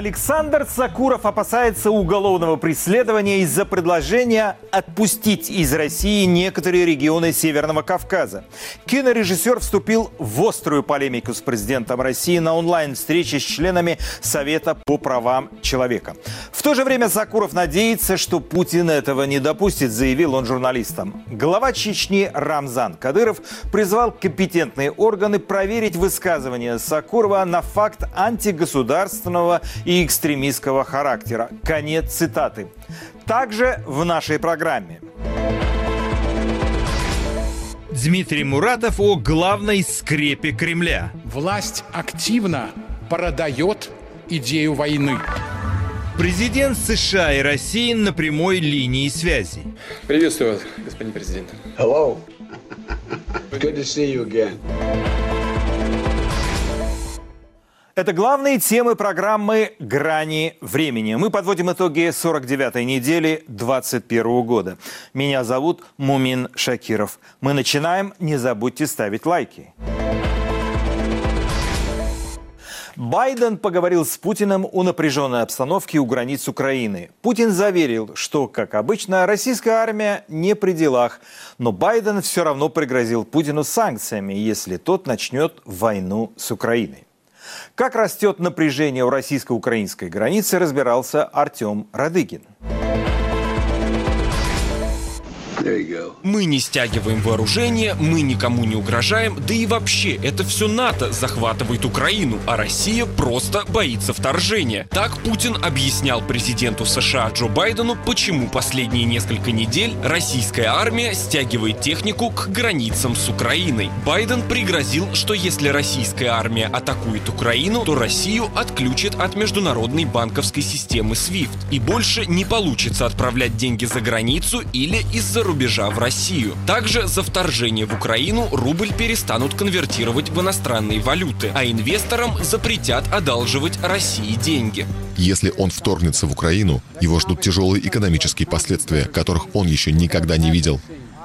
Александр Сакуров опасается уголовного преследования из-за предложения отпустить из России некоторые регионы Северного Кавказа. Кинорежиссер вступил в острую полемику с президентом России на онлайн-встрече с членами Совета по правам человека. В то же время Сакуров надеется, что Путин этого не допустит, заявил он журналистам. Глава Чечни Рамзан Кадыров призвал компетентные органы проверить высказывания Сакурова на факт антигосударственного экстремистского характера. Конец цитаты. Также в нашей программе. Дмитрий Муратов о главной скрепе Кремля. Власть активно продает идею войны. Президент США и России на прямой линии связи. Приветствую вас, господин президент. Hello. Good to see you again. Это главные темы программы «Грани времени». Мы подводим итоги 49-й недели 2021 года. Меня зовут Мумин Шакиров. Мы начинаем. Не забудьте ставить лайки. Байден поговорил с Путиным о напряженной обстановке у границ Украины. Путин заверил, что, как обычно, российская армия не при делах. Но Байден все равно пригрозил Путину санкциями, если тот начнет войну с Украиной. Как растет напряжение у российско-украинской границы, разбирался Артем Радыгин. Мы не стягиваем вооружение, мы никому не угрожаем, да и вообще, это все НАТО захватывает Украину, а Россия просто боится вторжения. Так Путин объяснял президенту США Джо Байдену, почему последние несколько недель российская армия стягивает технику к границам с Украиной. Байден пригрозил, что если российская армия атакует Украину, то Россию отключат от международной банковской системы SWIFT и больше не получится отправлять деньги за границу или из-за рубежа в Россию. Также за вторжение в Украину рубль перестанут конвертировать в иностранные валюты, а инвесторам запретят одалживать России деньги. Если он вторгнется в Украину, его ждут тяжелые экономические последствия, которых он еще никогда не видел.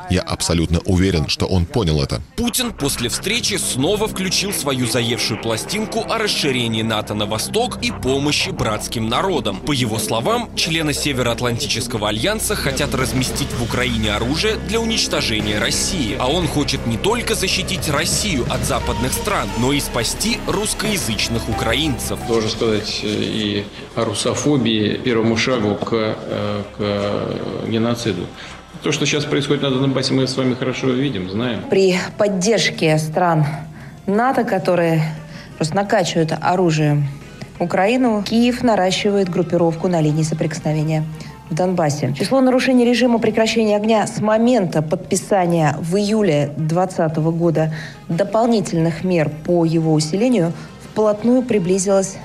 Я абсолютно уверен, что он понял это. Путин после встречи снова включил свою заевшую пластинку о расширении НАТО на восток и помощи братским народам. По его словам, члены Североатлантического альянса хотят разместить в Украине оружие для уничтожения России. А он хочет не только защитить Россию от западных стран, но и спасти русскоязычных украинцев. Должен сказать э, и о русофобии, первому шагу к, э, к геноциду. То, что сейчас происходит на Донбассе, мы с вами хорошо видим, знаем. При поддержке стран НАТО, которые просто накачивают оружием Украину, Киев наращивает группировку на линии соприкосновения в Донбассе. Число нарушений режима прекращения огня с момента подписания в июле 2020 года дополнительных мер по его усилению вплотную приблизилось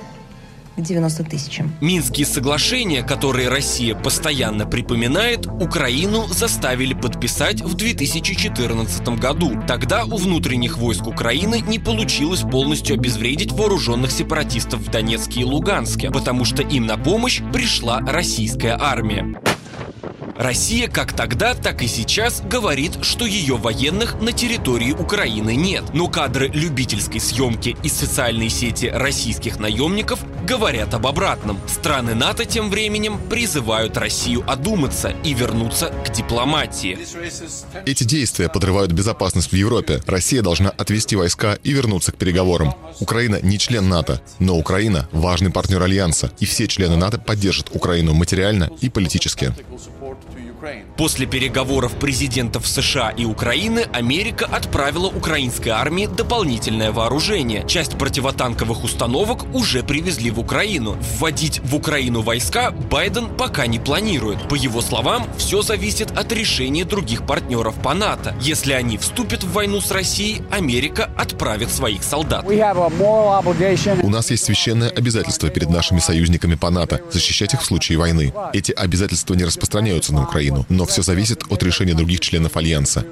к 90 тысячам. Минские соглашения, которые Россия постоянно припоминает, Украину заставили подписать в 2014 году. Тогда у внутренних войск Украины не получилось полностью обезвредить вооруженных сепаратистов в Донецке и Луганске, потому что им на помощь пришла российская армия. Россия как тогда, так и сейчас говорит, что ее военных на территории Украины нет. Но кадры любительской съемки и социальные сети российских наемников говорят об обратном. Страны НАТО тем временем призывают Россию одуматься и вернуться к дипломатии. Эти действия подрывают безопасность в Европе. Россия должна отвести войска и вернуться к переговорам. Украина не член НАТО, но Украина – важный партнер Альянса, и все члены НАТО поддержат Украину материально и политически. После переговоров президентов США и Украины Америка отправила украинской армии дополнительное вооружение. Часть противотанковых установок уже привезли в Украину. Вводить в Украину войска Байден пока не планирует. По его словам, все зависит от решения других партнеров по НАТО. Если они вступят в войну с Россией, Америка отправит своих солдат. У нас есть священное обязательство перед нашими союзниками по НАТО – защищать их в случае войны. Эти обязательства не распространяются на Украину, но все зависит от решения других членов Альянса.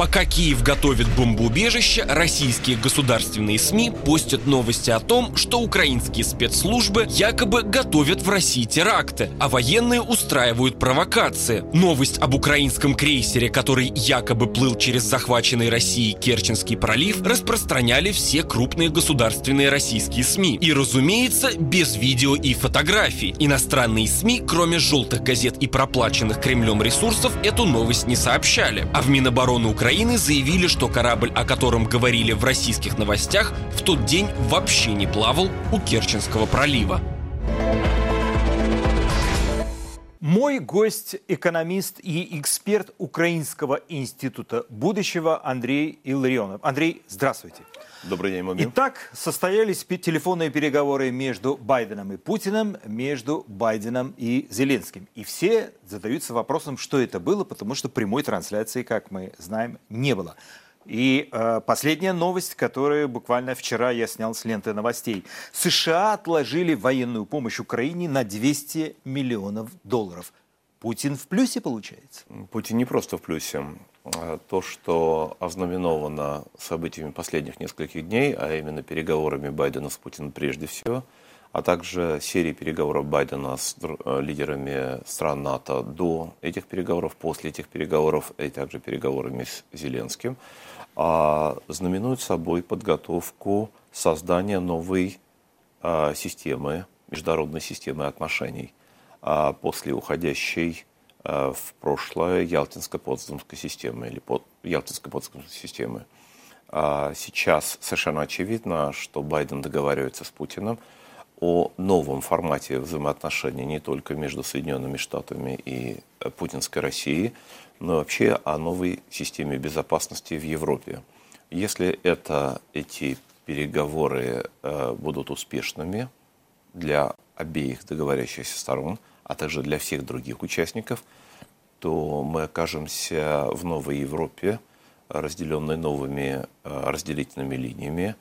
Пока Киев готовит бомбоубежище, российские государственные СМИ постят новости о том, что украинские спецслужбы якобы готовят в России теракты, а военные устраивают провокации. Новость об украинском крейсере, который якобы плыл через захваченный Россией Керченский пролив, распространяли все крупные государственные российские СМИ. И, разумеется, без видео и фотографий. Иностранные СМИ, кроме желтых газет и проплаченных Кремлем ресурсов, эту новость не сообщали. А в Минобороны Украины заявили, что корабль, о котором говорили в российских новостях, в тот день вообще не плавал у Керченского пролива. Мой гость – экономист и эксперт Украинского института будущего Андрей Илларионов. Андрей, здравствуйте. Добрый день, Мобил. Итак, состоялись телефонные переговоры между Байденом и Путиным, между Байденом и Зеленским. И все задаются вопросом, что это было, потому что прямой трансляции, как мы знаем, не было. И э, последняя новость, которую буквально вчера я снял с ленты новостей. США отложили военную помощь Украине на 200 миллионов долларов. Путин в плюсе получается? Путин не просто в плюсе. А то, что ознаменовано событиями последних нескольких дней, а именно переговорами Байдена с Путиным прежде всего, а также серией переговоров Байдена с э, лидерами стран НАТО до этих переговоров, после этих переговоров, и также переговорами с Зеленским – а, знаменует собой подготовку создания новой а, системы, международной системы отношений а, после уходящей в прошлое Ялтинско-Потсдамской системы или Ялтинско-Потсдамской системы. Сейчас совершенно очевидно, что Байден договаривается с Путиным о новом формате взаимоотношений не только между Соединенными Штатами и э, путинской Россией, но вообще о новой системе безопасности в Европе. Если это, эти переговоры э, будут успешными для обеих договорящихся сторон, а также для всех других участников, то мы окажемся в новой Европе, разделенной новыми э, разделительными линиями.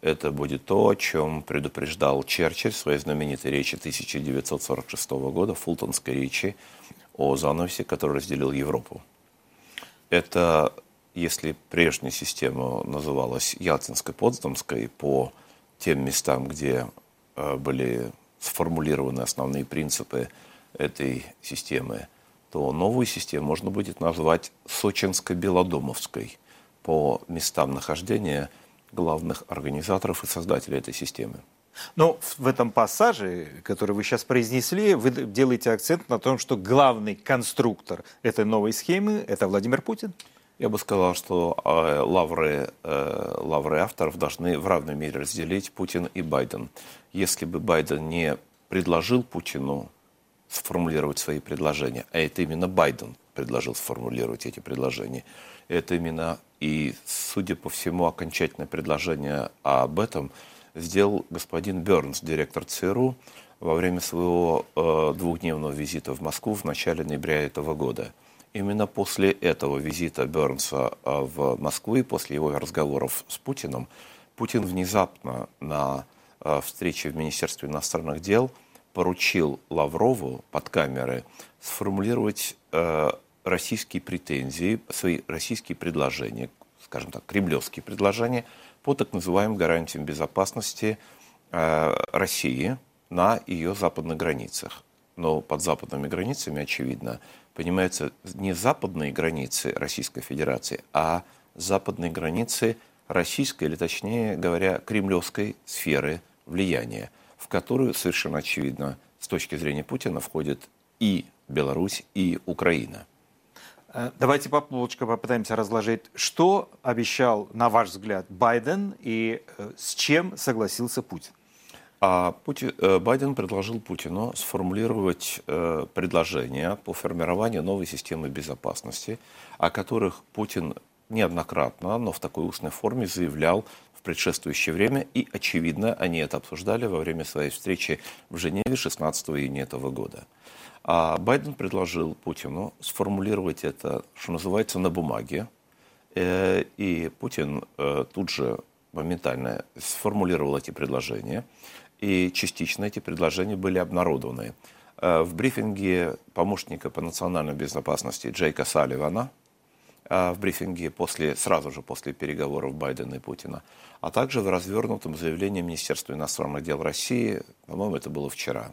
Это будет то, о чем предупреждал Черчилль в своей знаменитой речи 1946 года, фултонской речи, о занавесе, который разделил Европу. Это, если прежняя система называлась Ялтинской-Потсдамской по тем местам, где э, были сформулированы основные принципы этой системы, то новую систему можно будет назвать Сочинско-Белодомовской по местам нахождения главных организаторов и создателей этой системы. Но в этом пассаже, который вы сейчас произнесли, вы делаете акцент на том, что главный конструктор этой новой схемы – это Владимир Путин? Я бы сказал, что э, лавры, э, лавры авторов должны в равной мере разделить Путин и Байден. Если бы Байден не предложил Путину сформулировать свои предложения, а это именно Байден предложил сформулировать эти предложения, это именно и, судя по всему, окончательное предложение об этом – сделал господин Бернс, директор ЦРУ, во время своего э, двухдневного визита в Москву в начале ноября этого года. Именно после этого визита Бернса э, в Москву и после его разговоров с Путиным, Путин внезапно на э, встрече в Министерстве иностранных дел поручил Лаврову под камеры сформулировать э, российские претензии, свои российские предложения, скажем так, кремлевские предложения – по так называемым гарантиям безопасности э, России на ее западных границах. Но под западными границами, очевидно, понимаются не западные границы Российской Федерации, а западные границы российской, или точнее говоря, кремлевской сферы влияния, в которую совершенно очевидно с точки зрения Путина входит и Беларусь, и Украина. Э, давайте по полочкам попытаемся разложить, что обещал, на ваш взгляд, Байден и э, с чем согласился Путин. А Путин, э, Байден предложил Путину сформулировать предложения по формированию новой системы безопасности, о которых Путин неоднократно, но в такой устной форме заявлял предшествующее время, и, очевидно, они это обсуждали во время своей встречи в Женеве 16 июня этого года. А Байден предложил Путину сформулировать это, что называется, на бумаге. Э, и Путин э, тут же моментально сформулировал эти предложения. И частично эти предложения были обнародованы. Э, в брифинге помощника по национальной безопасности Джейка Салливана в брифинге после, сразу же после переговоров Байдена и Путина, а также в развернутом заявлении Министерства иностранных дел России, по-моему, это было вчера.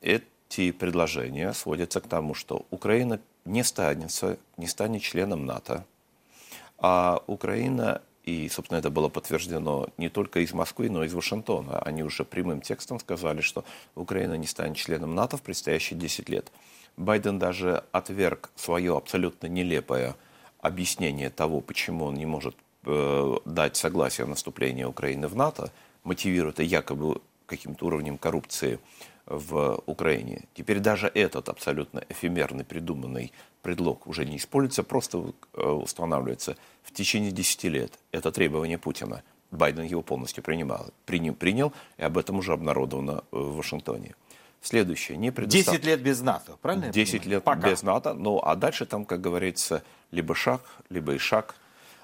Эти предложения сводятся к тому, что Украина не станет, не станет членом НАТО, а Украина и, собственно, это было подтверждено не только из Москвы, но и из Вашингтона. Они уже прямым текстом сказали, что Украина не станет членом НАТО в предстоящие 10 лет. Байден даже отверг свое абсолютно нелепое объяснение того, почему он не может э, дать согласие на наступление Украины в НАТО, мотивируя это якобы каким-то уровнем коррупции в Украине. Теперь даже этот абсолютно эфемерный придуманный предлог уже не используется, просто э, устанавливается в течение 10 лет. Это требование Путина. Байден его полностью принимал, принял, принял, и об этом уже обнародовано в Вашингтоне. Следующее. Не предостав... 10 лет без НАТО, правильно? 10 лет Пока. без НАТО. Ну, а дальше там, как говорится, либо шаг, либо и шаг.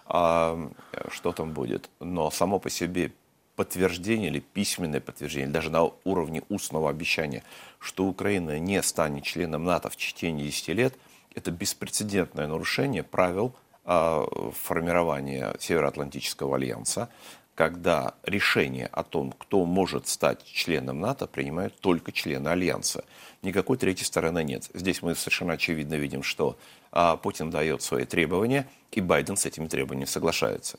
А, что там будет? Но само по себе подтверждение или письменное подтверждение, даже на уровне устного обещания, что Украина не станет членом НАТО в течение 10 лет, это беспрецедентное нарушение правил э, формирования Североатлантического альянса, когда решение о том, кто может стать членом НАТО, принимают только члены альянса. Никакой третьей стороны нет. Здесь мы совершенно очевидно видим, что а, Путин дает свои требования, и Байден с этими требованиями соглашается.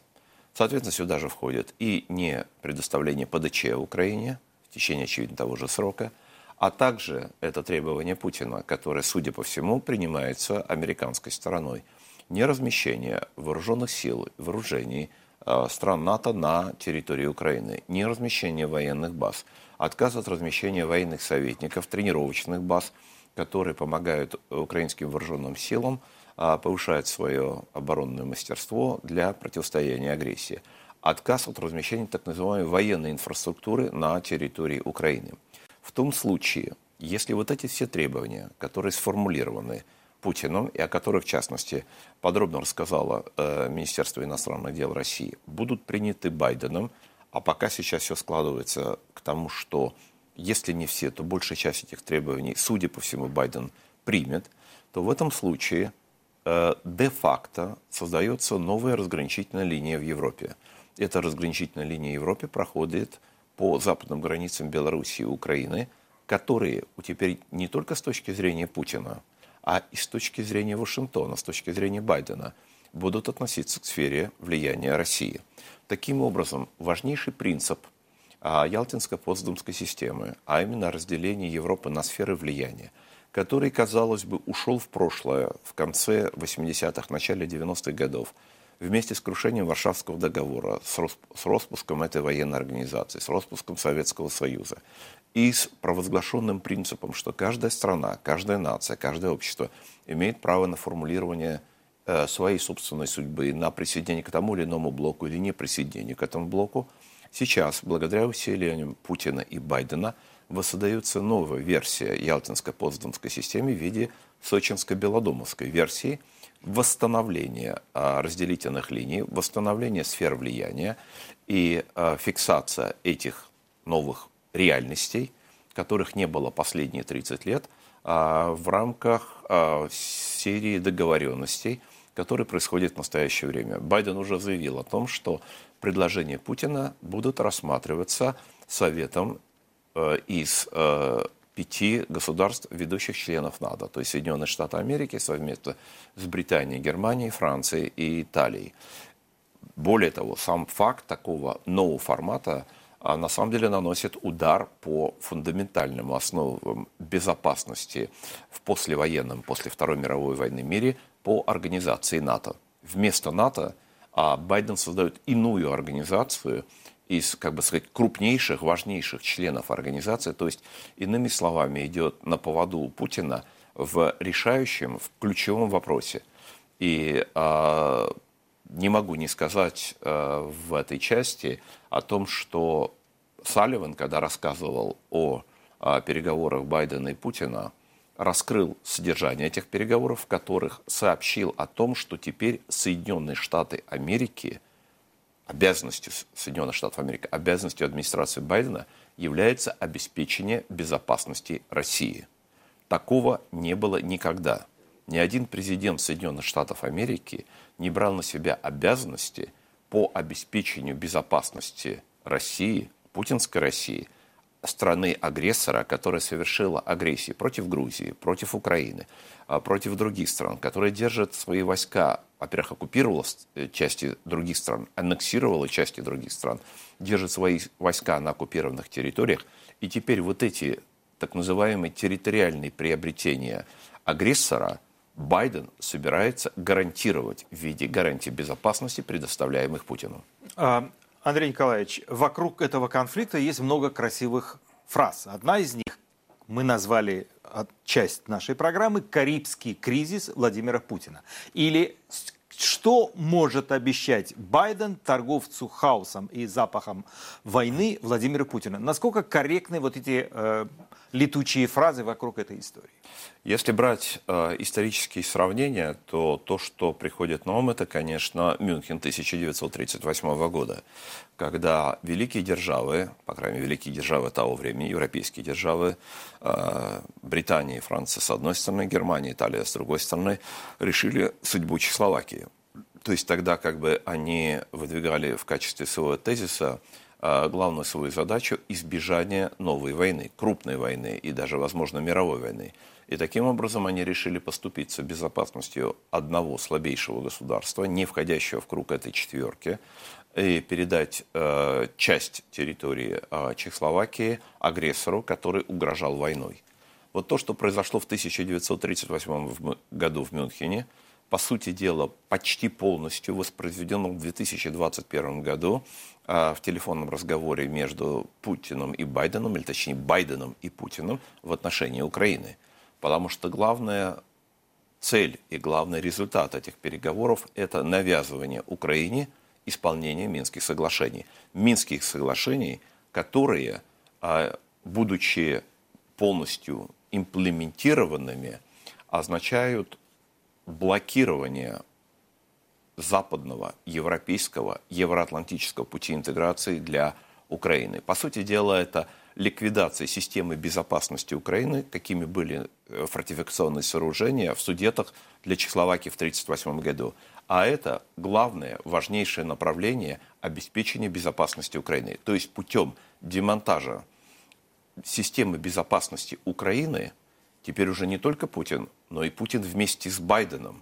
Соответственно, сюда же входит и не предоставление ПДЧ Украине в течение, очевидно, того же срока, а также это требование Путина, которое, судя по всему, принимается американской стороной. Не размещение вооруженных сил, вооружений стран НАТО на территории Украины, не размещение военных баз, отказ от размещения военных советников, тренировочных баз, которые помогают украинским вооруженным силам – а, повышает свое оборонное мастерство для противостояния агрессии. Отказ от размещения так называемой военной инфраструктуры на территории Украины. В том случае, если вот эти все требования, которые сформулированы Путиным, и о которых, в частности, подробно рассказало э, Министерство иностранных дел России, будут приняты Байденом, а пока сейчас все складывается к тому, что если не все, то большая часть этих требований, судя по всему, Байден примет, то в этом случае Э, де-факто создается новая разграничительная линия в Европе. Эта разграничительная линия в Европе проходит по западным границам Белоруссии и Украины, которые теперь не только с точки зрения Путина, а и с точки зрения Вашингтона, с точки зрения Байдена, будут относиться к сфере влияния России. Таким образом, важнейший принцип а, Ялтинско-Потсдамской системы, а именно разделение Европы на сферы влияния – который, казалось бы, ушел в прошлое в конце 80-х, начале 90-х годов, вместе с крушением Варшавского договора, с, распуском этой военной организации, с распуском Советского Союза и с провозглашенным принципом, что каждая страна, каждая нация, каждое общество имеет право на формулирование э, своей собственной судьбы, на присоединение к тому или иному блоку или не присоединение к этому блоку, сейчас, благодаря усилиям Путина и Байдена, воссоздается новая версия Ялтинско-Потсдамской системы в виде Сочинско-Белодумовской версии восстановления а, разделительных линий, восстановления сфер влияния и а, фиксация этих новых реальностей, которых не было последние 30 лет, а, в рамках серии договоренностей, которые происходят в настоящее время. Байден уже заявил о том, что предложения Путина будут рассматриваться Советом Э, из э, пяти государств, ведущих членов НАТО, то есть Соединенные Штаты Америки совместно с Британией, Германией, Францией и Италией. Более того, сам факт такого нового формата а, на самом деле наносит удар по фундаментальным основам безопасности в послевоенном, после Второй мировой войны мире по организации НАТО. Вместо НАТО а Байден создает иную организацию – из, как бы сказать, крупнейших, важнейших членов организации, то есть, иными словами, идет на поводу у Путина в решающем, в ключевом вопросе. И э, не могу не сказать э, в этой части о том, что Салливан, когда рассказывал о, о переговорах Байдена и Путина, раскрыл содержание этих переговоров, в которых сообщил о том, что теперь Соединенные Штаты Америки – обязанностью Соединенных Штатов Америки, обязанностью администрации Байдена является обеспечение безопасности России. Такого не было никогда. ни один президент Соединенных Штатов Америки не брал на себя обязанности по обеспечению безопасности России, путинской России, страны-агрессора, которая совершила агрессию против Грузии, против Украины, а, против других стран, которая держит свои войска, во-первых, оккупировала э, части других стран, аннексировала части других стран, держит свои войска на оккупированных территориях, и теперь вот эти так называемые территориальные приобретения агрессора Байден собирается гарантировать в виде гарантий безопасности, предоставляемых Путину. А, Андрей Николаевич, вокруг этого конфликта есть много красивых фраз. Одна из них мы назвали часть нашей программы «Карибский кризис Владимира Путина». Или что может обещать Байден торговцу хаосом и запахом войны Владимира Путина? Насколько корректны вот эти э, летучие фразы вокруг этой истории? Если брать э, исторические сравнения, то то, что приходит на ум, это, конечно, Мюнхен 1938 года, когда великие державы, по крайней мере, великие державы того времени, европейские державы, э, Британия и Франция с одной стороны, Германия, Италия с другой стороны, решили судьбу Чехословакии. То есть тогда как бы они выдвигали в качестве своего тезиса а, главную свою задачу избежания новой войны, крупной войны и даже, возможно, мировой войны. И таким образом они решили поступиться безопасностью одного слабейшего государства, не входящего в круг этой четверки, и передать э, часть территории э, Чехословакии агрессору, который угрожал войной. Вот то, что произошло в 1938 году в Мюнхене, по сути дела, почти полностью воспроизведено в 2021 году а, в телефонном разговоре между Путиным и Байденом, или точнее Байденом и Путиным в отношении Украины. Потому что главная цель и главный результат этих переговоров – это навязывание Украине исполнения Минских соглашений. Минских соглашений, которые, а, будучи полностью имплементированными, означают блокирование западного, европейского, евроатлантического пути интеграции для Украины. По сути дела, это ликвидация системы безопасности Украины, какими были э, фортификационные сооружения в Судетах для Чехословакии в 1938 году. А это главное, важнейшее направление обеспечения безопасности Украины. То есть путем демонтажа системы безопасности Украины теперь уже не только Путин, но и Путин вместе с Байденом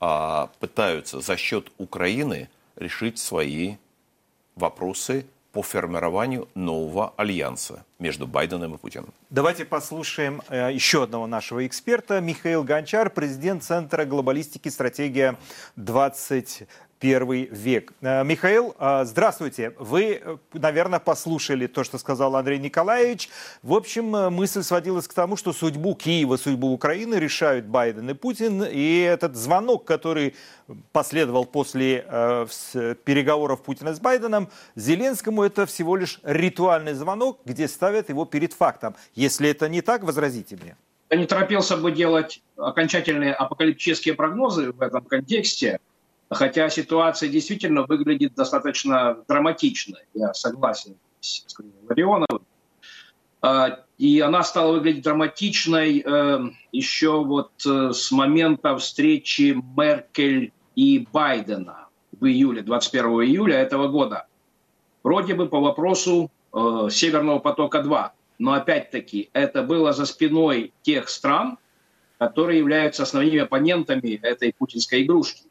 а, пытаются за счет Украины решить свои вопросы по формированию нового альянса между Байденом и Путиным. Давайте послушаем э, еще одного нашего эксперта, Михаил Гончар, президент Центра глобалистики «Стратегия 20 первый век. Э, Михаил, э, здравствуйте. Вы, э, наверное, послушали то, что сказал Андрей Николаевич. В общем, мысль сводилась к тому, что судьбу Киева, судьбу Украины решают Байден и Путин. И этот звонок, который последовал после переговоров Путина с Байденом, Зеленскому это всего лишь ритуальный звонок, где ставят его перед фактом. Если это не так, возразите мне. Я не торопился бы делать окончательные апокалиптические прогнозы в этом контексте. Хотя ситуация действительно выглядит достаточно драматично. Я согласен с Ларионовым. А, и она стала выглядеть драматичной э, еще вот э, с момента встречи Меркель и Байдена в июле, 21 июля этого года. Вроде бы по вопросу э, Северного потока-2. Но опять-таки это было за спиной тех стран, которые являются основными оппонентами этой путинской игрушки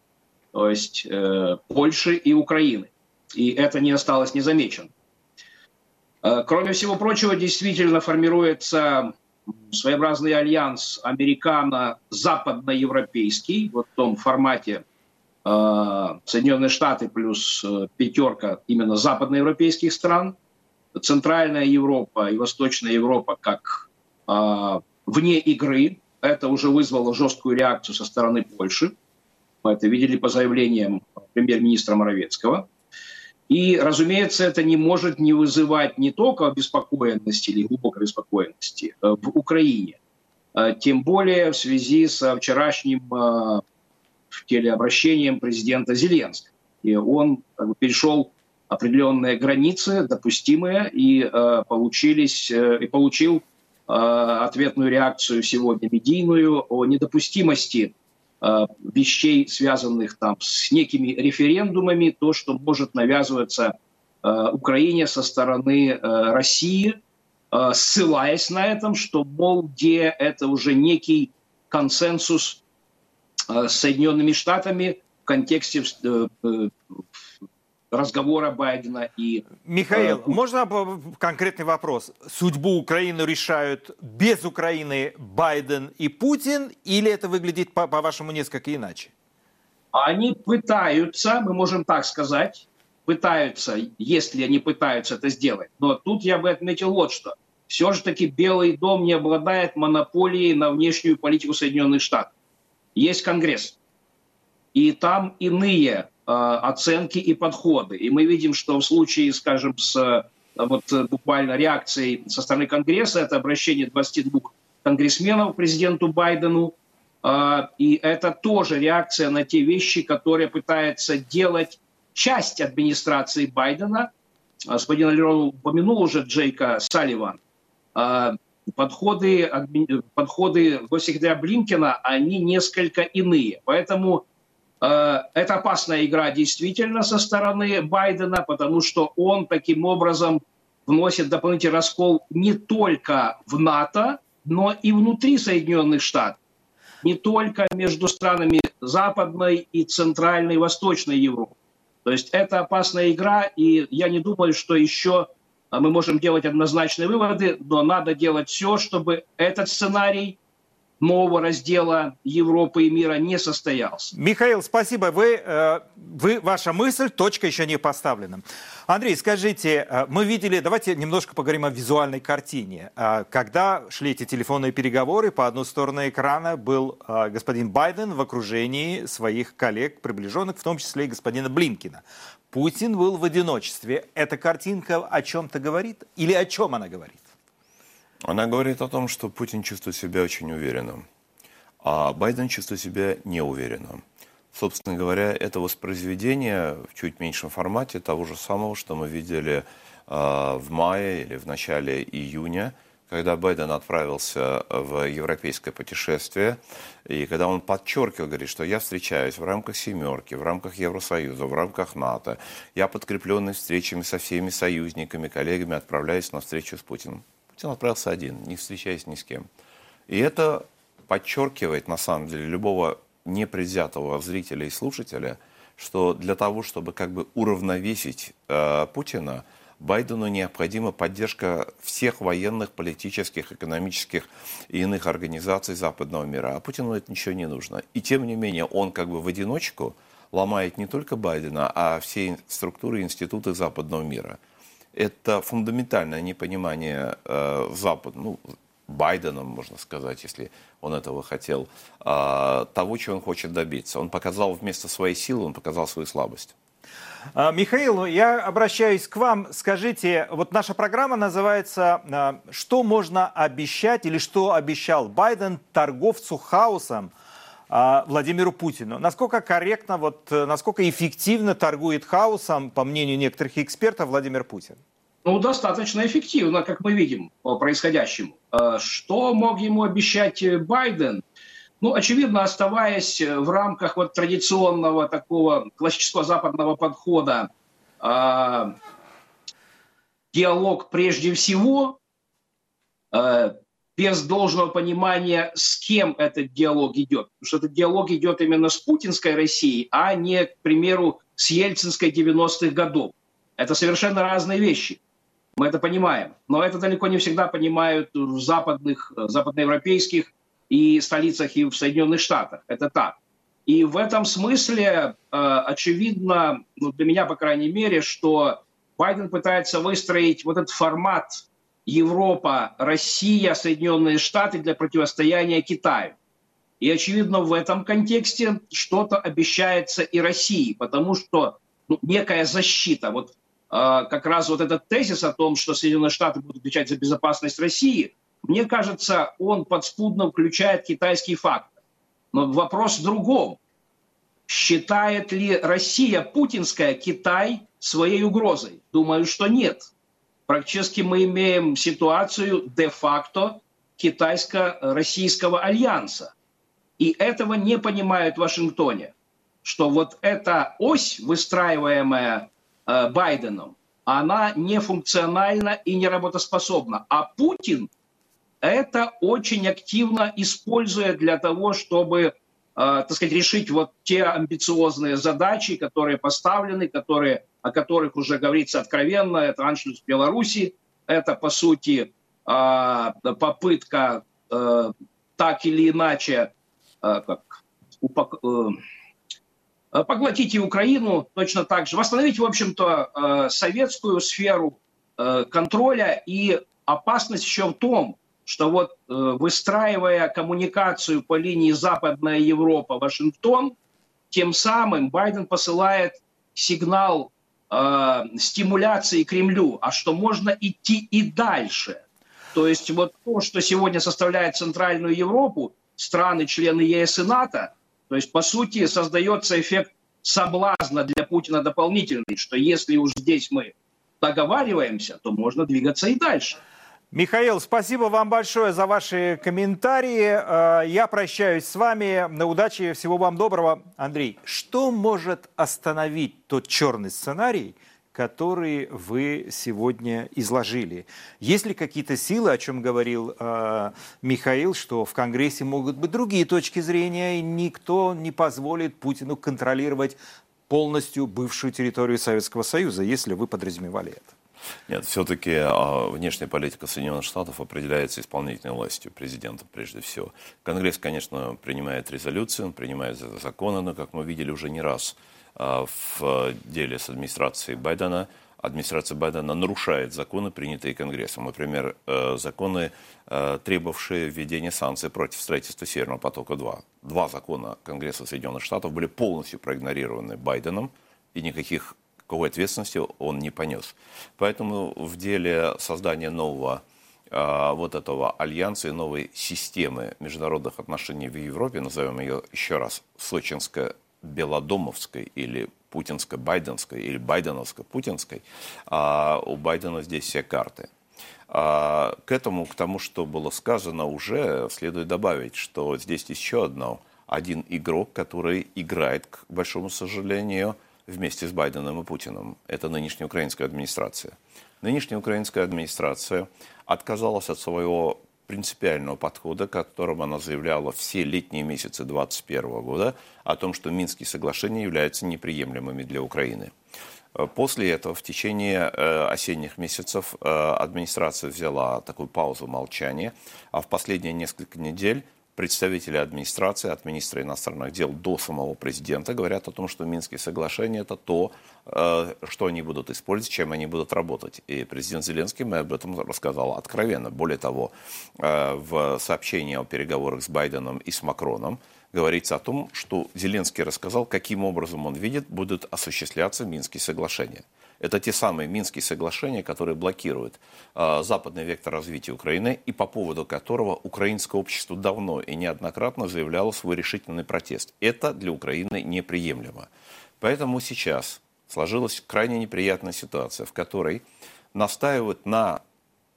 то есть э, Польши и Украины. И это не осталось незамеченным. Э, кроме всего прочего, действительно формируется своеобразный альянс американо-западноевропейский, вот в том формате э, Соединенные Штаты плюс э, пятерка именно западноевропейских стран, Центральная Европа и Восточная Европа как э, вне игры. Это уже вызвало жесткую реакцию со стороны Польши. Мы это видели по заявлениям премьер-министра Моровецкого. И, разумеется, это не может не вызывать не только обеспокоенности или глубокой обеспокоенности э, в Украине, э, тем более в связи с вчерашним э, телеобращением президента Зеленского. И он как бы, перешел определенные границы, допустимые, и, получились, и получил ответную реакцию сегодня медийную о недопустимости вещей, связанных там с некими референдумами, то, что может навязываться Украине со стороны России, ссылаясь на этом, что, мол, где это уже некий консенсус с Соединенными Штатами в контексте разговора Байдена и... Михаил, э, можно конкретный вопрос? Судьбу Украины решают без Украины Байден и Путин, или это выглядит, по-вашему, несколько иначе? Они пытаются, мы можем так сказать, пытаются, если они пытаются это сделать. Но тут я бы отметил вот что. Все же таки Белый дом не обладает монополией на внешнюю политику Соединенных Штатов. Есть Конгресс. И там иные Э, оценки и подходы. И мы видим, что в случае, скажем, с э, вот э, буквально реакцией со стороны Конгресса, это обращение 22 конгрессменов президенту Байдену, и это тоже реакция на те вещи, которые пытается делать часть администрации Байдена. Господин Алерон упомянул уже Джейка Салливан. Подходы, подходы госсекретаря Блинкина, они несколько иные. Поэтому Э, это опасная игра действительно со стороны Байдена, потому что он таким образом вносит дополнительный раскол не только в НАТО, но и внутри Соединенных Штатов. Не только между странами Западной и Центральной и Восточной Европы. То есть это опасная игра, и я не думаю, что еще мы можем делать однозначные выводы, но надо делать все, чтобы этот сценарий нового раздела Европы и мира не состоялся. Михаил, спасибо. Вы, э, вы, ваша мысль, точка еще не поставлена. Андрей, скажите, э, мы видели, давайте немножко поговорим о визуальной картине. Э, когда шли эти телефонные переговоры, по одну сторону экрана был господин Байден в окружении своих коллег, приближенных, в том числе и господина Блинкина. Путин был в одиночестве. Эта картинка о чем-то говорит? Или о чем она говорит? Она говорит о том, что Путин чувствует себя очень уверенным, а Байден чувствует себя неуверенным. Собственно говоря, это воспроизведение в чуть меньшем формате того же самого, что мы видели э, в мае или в начале июня, когда Байден отправился в европейское путешествие, и когда он подчеркивал, говорит, что я встречаюсь в рамках «семерки», в рамках Евросоюза, в рамках НАТО, я подкрепленный встречами со всеми союзниками, коллегами, отправляюсь на встречу с Путиным. Путин отправился один, не встречаясь ни с кем. И это подчеркивает, на самом деле, любого непредвзятого зрителя и слушателя, что для того, чтобы как бы уравновесить э, Путина, Байдену необходима поддержка всех военных, политических, экономических и иных организаций западного мира. А Путину это ничего не нужно. И тем не менее он как бы в одиночку ломает не только Байдена, а все структуры и институты западного мира – это фундаментальное непонимание э, Запада, ну, Байденом, можно сказать, если он этого хотел, э, того, чего он хочет добиться. Он показал вместо своей силы, он показал свою слабость. А, Михаил, я обращаюсь к вам. Скажите, вот наша программа называется а, «Что можно обещать» или «Что обещал Байден торговцу хаосом Владимиру Путину. Насколько корректно, вот, э, насколько эффективно торгует хаосом, по мнению некоторых экспертов, Владимир Путин? Ну, достаточно эффективно, как мы видим по происходящему. А, что мог ему обещать Байден? Ну, очевидно, оставаясь в рамках вот традиционного такого классического западного подхода, э, диалог прежде всего, э, без должного понимания, с кем этот диалог идет. Потому что этот диалог идет именно с путинской Россией, а не, к примеру, с ельцинской 90-х годов. Это совершенно разные вещи. Мы это понимаем. Но это далеко не всегда понимают в западных, западноевропейских и столицах, и в Соединенных Штатах. Это так. И в этом смысле э, очевидно, ну, для меня, по крайней мере, что Байден пытается выстроить вот этот формат Европа, Россия, Соединенные Штаты для противостояния Китаю. И, очевидно, в этом контексте что-то обещается и России, потому что ну, некая защита, вот э, как раз вот этот тезис о том, что Соединенные Штаты будут отвечать за безопасность России, мне кажется, он подспудно включает китайский фактор. Но вопрос в другом. Считает ли Россия путинская Китай своей угрозой? Думаю, что нет. Практически мы имеем ситуацию де-факто, китайско-российского альянса. И этого не понимают в Вашингтоне, что вот эта ось, выстраиваемая э, Байденом, она не функциональна и не работоспособна. А Путин это очень активно использует для того, чтобы э, так сказать, решить вот те амбициозные задачи, которые поставлены, которые, о которых уже говорится откровенно, это аншлюс Беларуси, это, по сути, э, попытка э, так или иначе как, упак... поглотить и Украину точно так же, восстановить, в общем-то, советскую сферу контроля. И опасность еще в том, что вот э, выстраивая коммуникацию по линии Западная Европа, Вашингтон, тем самым Байден посылает сигнал э, стимуляции Кремлю, а что можно идти и дальше. То есть вот то, что сегодня составляет Центральную Европу, страны, члены ЕС и НАТО, то есть по сути создается эффект соблазна для Путина дополнительный, что если уж здесь мы договариваемся, то можно двигаться и дальше. Михаил, спасибо вам большое за ваши комментарии. Э, я прощаюсь с вами. На удачи, всего вам доброго. Андрей, что может остановить тот черный сценарий, который вы сегодня изложили. Есть ли какие-то силы, о чем говорил э, Михаил, что в Конгрессе могут быть другие точки зрения, и никто не позволит Путину контролировать полностью бывшую территорию Советского Союза, если вы подразумевали это? Нет, все-таки а, внешняя политика Соединенных Штатов определяется исполнительной властью, президентом прежде всего. Конгресс, конечно, принимает резолюции, он принимает законы, но, как мы видели уже не раз а, в деле с администрацией Байдена, администрация Байдена нарушает законы, принятые Конгрессом. Например, э, законы, э, требовавшие введения санкций против строительства Северного потока-2. Два закона Конгресса Соединенных Штатов были полностью проигнорированы Байденом, и никаких какой ответственности он не понес. Поэтому в деле создания нового а, вот этого альянса и новой системы международных отношений в Европе, назовем ее еще раз сочинско-белодомовской или путинско-байденской или байденовско-путинской, а у Байдена здесь все карты. А к этому, к тому, что было сказано уже, следует добавить, что здесь еще одно, один игрок, который играет, к большому сожалению, вместе с Байденом и Путиным. Это нынешняя украинская администрация. Нынешняя украинская администрация отказалась от своего принципиального подхода, которым она заявляла все летние месяцы 2021 года, о том, что Минские соглашения являются неприемлемыми для Украины. После этого в течение э, осенних месяцев э, администрация взяла такую паузу молчания, а в последние несколько недель представители администрации, от министра иностранных дел до самого президента говорят о том, что Минские соглашения – это то, э, что они будут использовать, чем они будут работать. И президент Зеленский мне об этом рассказал откровенно. Более того, э, в сообщении о переговорах с Байденом и с Макроном говорится о том, что Зеленский рассказал, каким образом он видит, будут осуществляться Минские соглашения. Это те самые Минские соглашения, которые блокируют э, западный вектор развития Украины и по поводу которого украинское общество давно и неоднократно заявляло свой решительный протест. Это для Украины неприемлемо. Поэтому сейчас сложилась крайне неприятная ситуация, в которой настаивают на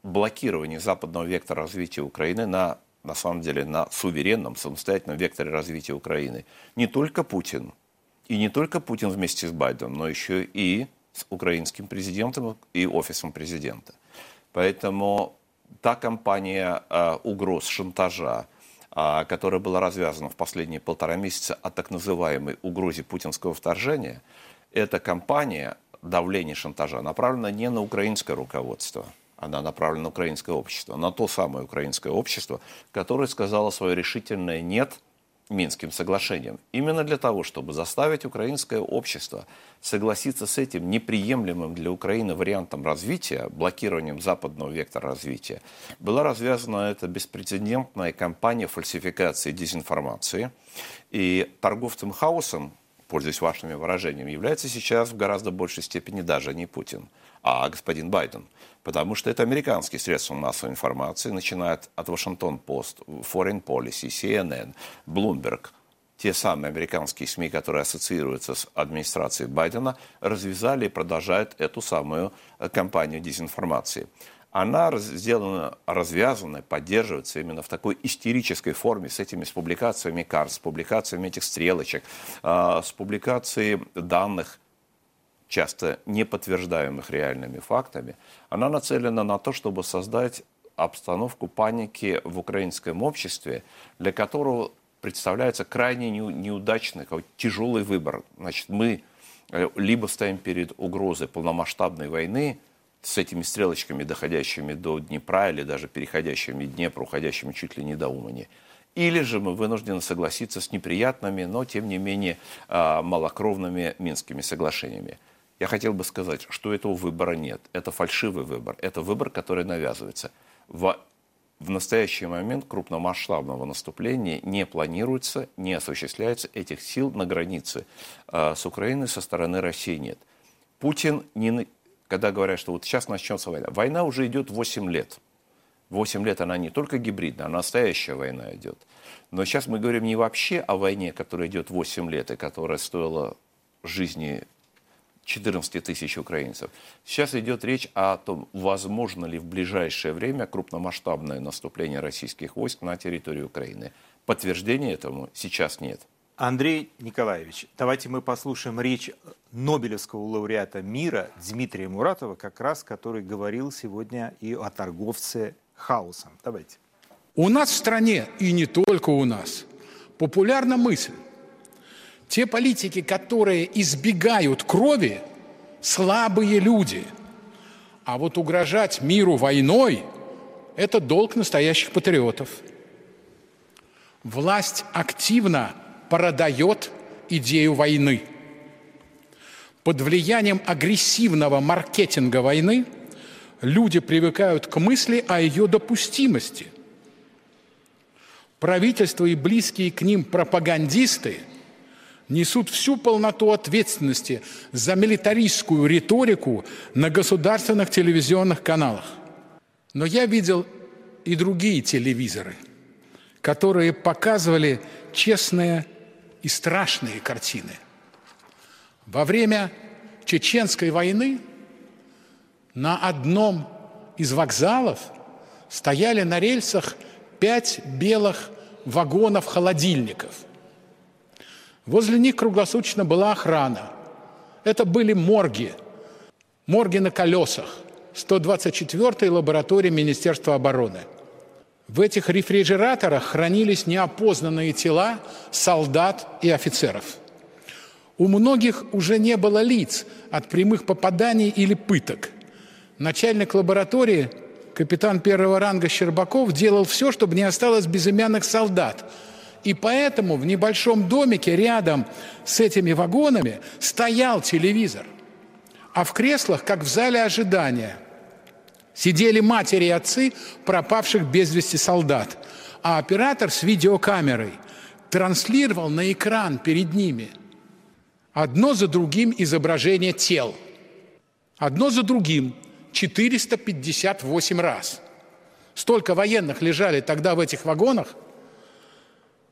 блокировании западного вектора развития Украины, на, на самом деле на суверенном, самостоятельном векторе развития Украины. Не только Путин, и не только Путин вместе с Байденом, но еще и с украинским президентом и офисом президента. Поэтому та кампания э, угроз, шантажа, э, которая была развязана в последние полтора месяца о так называемой угрозе путинского вторжения, эта кампания давления шантажа направлена не на украинское руководство, она направлена на украинское общество, на то самое украинское общество, которое сказало свое решительное «нет» Минским соглашением. Именно для того, чтобы заставить украинское общество согласиться с этим неприемлемым для Украины вариантом развития, блокированием западного вектора развития, была развязана эта беспрецедентная кампания фальсификации дезинформации. И торговцем хаосом, пользуясь вашими выражениями, является сейчас в гораздо большей степени даже не Путин, а господин Байден – потому что это американские средства массовой информации, начиная от Вашингтон-Пост, Foreign Policy, CNN, Bloomberg, те самые американские СМИ, которые ассоциируются с администрацией Байдена, развязали и продолжают эту самую э, кампанию дезинформации. она сделана, развязана, поддерживается именно в такой истерической форме, с этими, с публикациями карт, с публикациями этих стрелочек, э, с публикацией данных, часто не подтверждаемых реальными фактами, она нацелена на то, чтобы создать обстановку паники в украинском обществе, для которого представляется крайне неудачный, тяжелый выбор. Значит, мы э, либо стоим перед угрозой полномасштабной войны с этими стрелочками, доходящими до Днепра или даже переходящими Днепр, уходящими чуть ли не до Умани, или же мы вынуждены согласиться с неприятными, но тем не менее а, малокровными Минскими соглашениями. Я хотел бы сказать, что этого выбора нет. Это фальшивый выбор. Это выбор, который навязывается. В, в настоящий момент крупномасштабного наступления не планируется, не осуществляется. Этих сил на границе э, с Украиной со стороны России нет. Путин, не, когда говорят, что вот сейчас начнется война, война уже идет 8 лет. 8 лет она не только гибридная, а настоящая война идет. Но сейчас мы говорим не вообще о войне, которая идет 8 лет и которая стоила жизни 14 тысяч украинцев. Сейчас идет речь о том, возможно ли в ближайшее время крупномасштабное наступление российских войск на территорию Украины. Подтверждения этому сейчас нет. Андрей Николаевич, давайте мы послушаем речь Нобелевского лауреата мира Дмитрия Муратова, как раз который говорил сегодня и о торговце хаосом. Давайте. У нас в стране, и не только у нас, популярна мысль, те политики, которые избегают крови, слабые люди. А вот угрожать миру войной – это долг настоящих патриотов. Власть активно продает идею войны. Под влиянием агрессивного маркетинга войны люди привыкают к мысли о ее допустимости. Правительство и близкие к ним пропагандисты – несут всю полноту ответственности за милитаристскую риторику на государственных телевизионных каналах. Но я видел и другие телевизоры, которые показывали честные и страшные картины. Во время Чеченской войны на одном из вокзалов стояли на рельсах пять белых вагонов-холодильников – Возле них круглосуточно была охрана. Это были морги. Морги на колесах. 124-й лаборатории Министерства обороны. В этих рефрижераторах хранились неопознанные тела солдат и офицеров. У многих уже не было лиц от прямых попаданий или пыток. Начальник лаборатории, капитан первого ранга Щербаков, делал все, чтобы не осталось безымянных солдат – и поэтому в небольшом домике рядом с этими вагонами стоял телевизор. А в креслах, как в зале ожидания, сидели матери и отцы пропавших без вести солдат. А оператор с видеокамерой транслировал на экран перед ними одно за другим изображение тел. Одно за другим 458 раз. Столько военных лежали тогда в этих вагонах –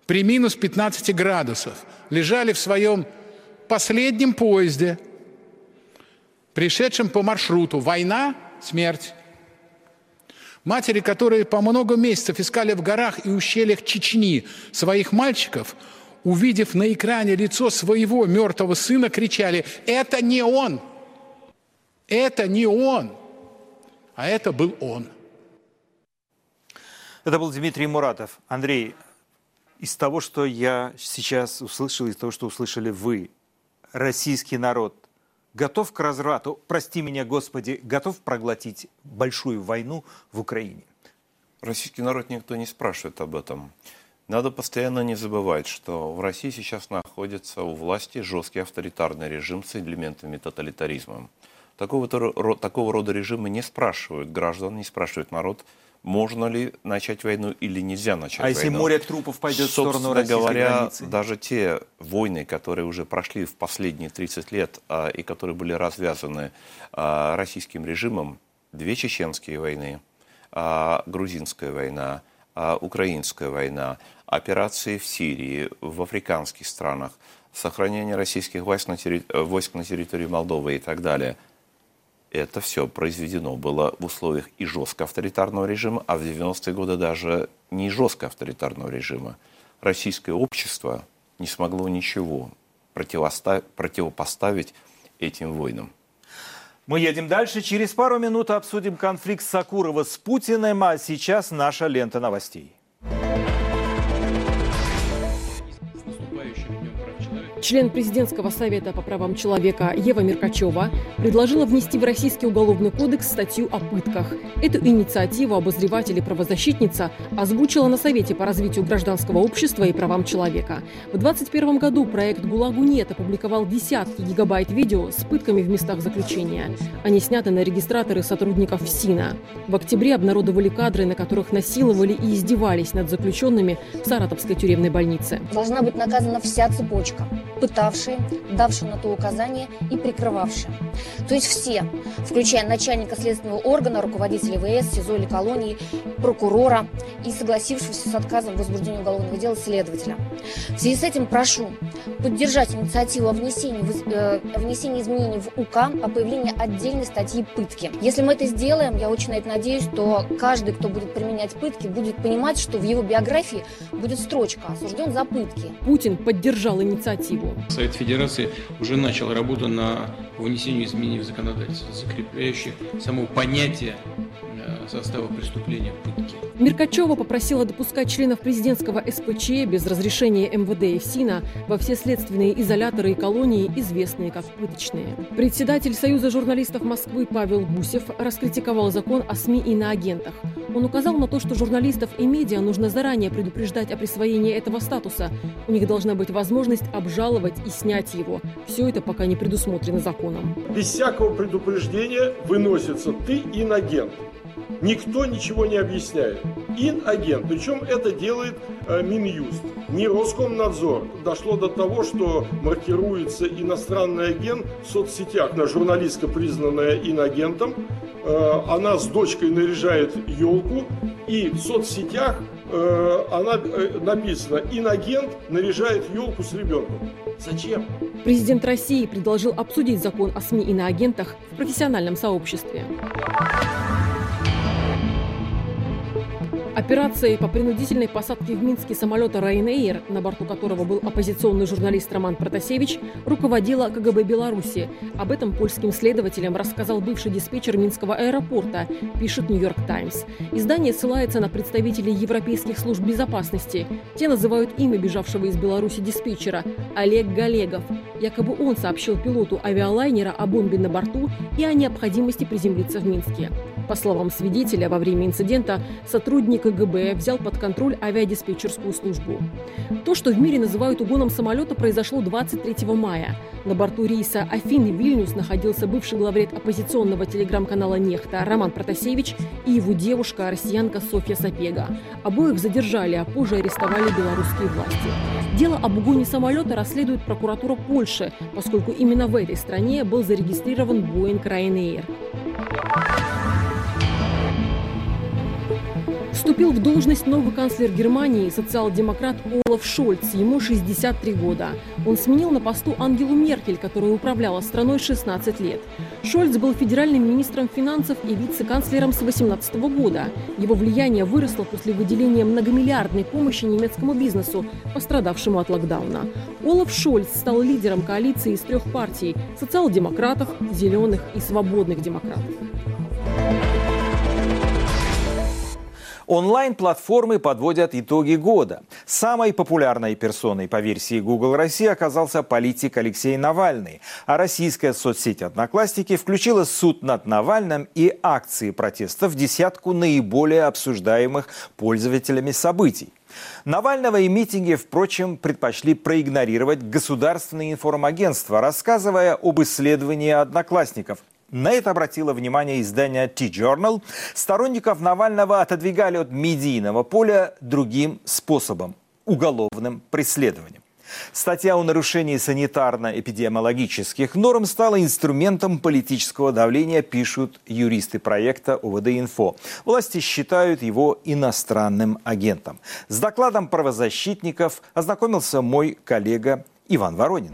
при минус 15 градусов лежали в своем последнем поезде, пришедшем по маршруту «Война, смерть». Матери, которые по много месяцев искали в горах и ущельях Чечни своих мальчиков, увидев на экране лицо своего мертвого сына, кричали «Это не он! Это не он!» А это был он. Это был Дмитрий Муратов. Андрей, из того, что я сейчас услышал, из того, что услышали вы, российский народ готов к разврату, прости меня, Господи, готов проглотить большую войну в Украине? Российский народ никто не спрашивает об этом. Надо постоянно не забывать, что в России сейчас находится у власти жесткий авторитарный режим с элементами тоталитаризма. Такого, такого рода режимы не спрашивают граждан, не спрашивают народ, можно ли начать войну или нельзя начать а войну. А если море трупов пойдет Собственно в сторону российской говоря, границы? даже те войны, которые уже прошли в последние 30 лет а, и которые были развязаны а, российским режимом, две чеченские войны, а, грузинская война, а, украинская война, операции в Сирии, в африканских странах, сохранение российских войск на, терри... войск на территории Молдовы и так далее – это все произведено было в условиях и жестко авторитарного режима, а в 90-е годы даже не жестко авторитарного режима. Российское общество не смогло ничего противопоставить этим войнам. Мы едем дальше. Через пару минут обсудим конфликт Сакурова с Путиным, а сейчас наша лента новостей. Член президентского совета по правам человека Ева Меркачева предложила внести в Российский уголовный кодекс статью о пытках. Эту инициативу обозреватель и правозащитница озвучила на Совете по развитию гражданского общества и правам человека. В 2021 году проект «ГУЛАГу нет» опубликовал десятки гигабайт видео с пытками в местах заключения. Они сняты на регистраторы сотрудников ФСИНа. В октябре обнародовали кадры, на которых насиловали и издевались над заключенными в Саратовской тюремной больнице. Должна быть наказана вся цепочка пытавшие, давшие на то указание и прикрывавшие. То есть все, включая начальника следственного органа, руководителя ВС, СИЗО или колонии, прокурора и согласившегося с отказом в возбуждении уголовного дела следователя. В связи с этим прошу поддержать инициативу о внесении, э, внесении изменений в УК о появлении отдельной статьи пытки. Если мы это сделаем, я очень на это надеюсь, то каждый, кто будет применять пытки, будет понимать, что в его биографии будет строчка «Осужден за пытки». Путин поддержал инициативу. Совет Федерации уже начал работу на внесению изменений в законодательство, закрепляющих само понятие э, состава преступления пытки. Меркачева попросила допускать членов президентского СПЧ без разрешения МВД и ФСИНа во все следственные изоляторы и колонии, известные как пыточные. Председатель Союза журналистов Москвы Павел Гусев раскритиковал закон о СМИ и на агентах. Он указал на то, что журналистов и медиа нужно заранее предупреждать о присвоении этого статуса. У них должна быть возможность обжаловать и снять его. Все это пока не предусмотрено законом. Без всякого предупреждения выносится ты инагент. Никто ничего не объясняет. Ин-агент. Причем это делает э, Минюст. Не Роскомнадзор. Дошло до того, что маркируется иностранный агент в соцсетях. На журналистка, признанная инагентом, она с дочкой наряжает елку, и в соцсетях э, она э, написано «Инагент наряжает елку с ребенком». Зачем? Президент России предложил обсудить закон о СМИ и на агентах в профессиональном сообществе. Операцией по принудительной посадке в Минске самолета Ryanair, на борту которого был оппозиционный журналист Роман Протасевич, руководила КГБ Беларуси. Об этом польским следователям рассказал бывший диспетчер Минского аэропорта, пишет «Нью-Йорк Таймс». Издание ссылается на представителей европейских служб безопасности. Те называют имя бежавшего из Беларуси диспетчера – Олег Галегов. Якобы он сообщил пилоту авиалайнера о бомбе на борту и о необходимости приземлиться в Минске. По словам свидетеля, во время инцидента сотрудник КГБ взял под контроль авиадиспетчерскую службу. То, что в мире называют угоном самолета, произошло 23 мая. На борту рейса Афины-Вильнюс находился бывший главред оппозиционного телеграм-канала «Нехта» Роман Протасевич и его девушка, россиянка Софья Сапега. Обоих задержали, а позже арестовали белорусские власти. Дело об угоне самолета расследует прокуратура Польши, поскольку именно в этой стране был зарегистрирован Boeing Ryanair. Вступил в должность новый канцлер Германии, социал-демократ Олаф Шольц. Ему 63 года. Он сменил на посту Ангелу Меркель, которая управляла страной 16 лет. Шольц был федеральным министром финансов и вице-канцлером с 2018 года. Его влияние выросло после выделения многомиллиардной помощи немецкому бизнесу, пострадавшему от локдауна. Олаф Шольц стал лидером коалиции из трех партий – социал-демократов, зеленых и свободных демократов. Онлайн-платформы подводят итоги года. Самой популярной персоной по версии Google России оказался политик Алексей Навальный. А российская соцсеть «Одноклассники» включила суд над Навальным и акции протеста в десятку наиболее обсуждаемых пользователями событий. Навального и митинги, впрочем, предпочли проигнорировать государственные информагентства, рассказывая об исследовании одноклассников. На это обратило внимание издание T-Journal. Сторонников Навального отодвигали от медийного поля другим способом – уголовным преследованием. Статья о нарушении санитарно-эпидемиологических норм стала инструментом политического давления, пишут юристы проекта ОВД-Инфо. Власти считают его иностранным агентом. С докладом правозащитников ознакомился мой коллега Иван Воронин.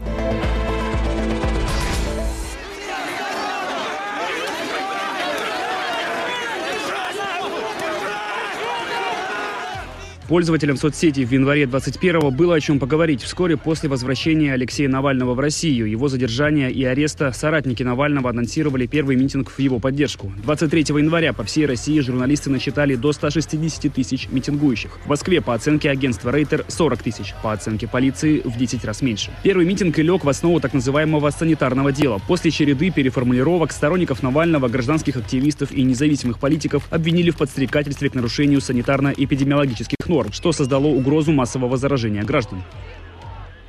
Пользователям соцсети в январе 21-го было о чем поговорить. Вскоре после возвращения Алексея Навального в Россию, его задержания и ареста, соратники Навального анонсировали первый митинг в его поддержку. 23 января по всей России журналисты насчитали до 160 тысяч митингующих. В Москве, по оценке агентства Рейтер, 40 тысяч. По оценке полиции, в 10 раз меньше. Первый митинг и лег в основу так называемого санитарного дела. После череды переформулировок сторонников Навального, гражданских активистов и независимых политиков обвинили в подстрекательстве к нарушению санитарно-эпидемиологических норм, что создало угрозу массового заражения граждан.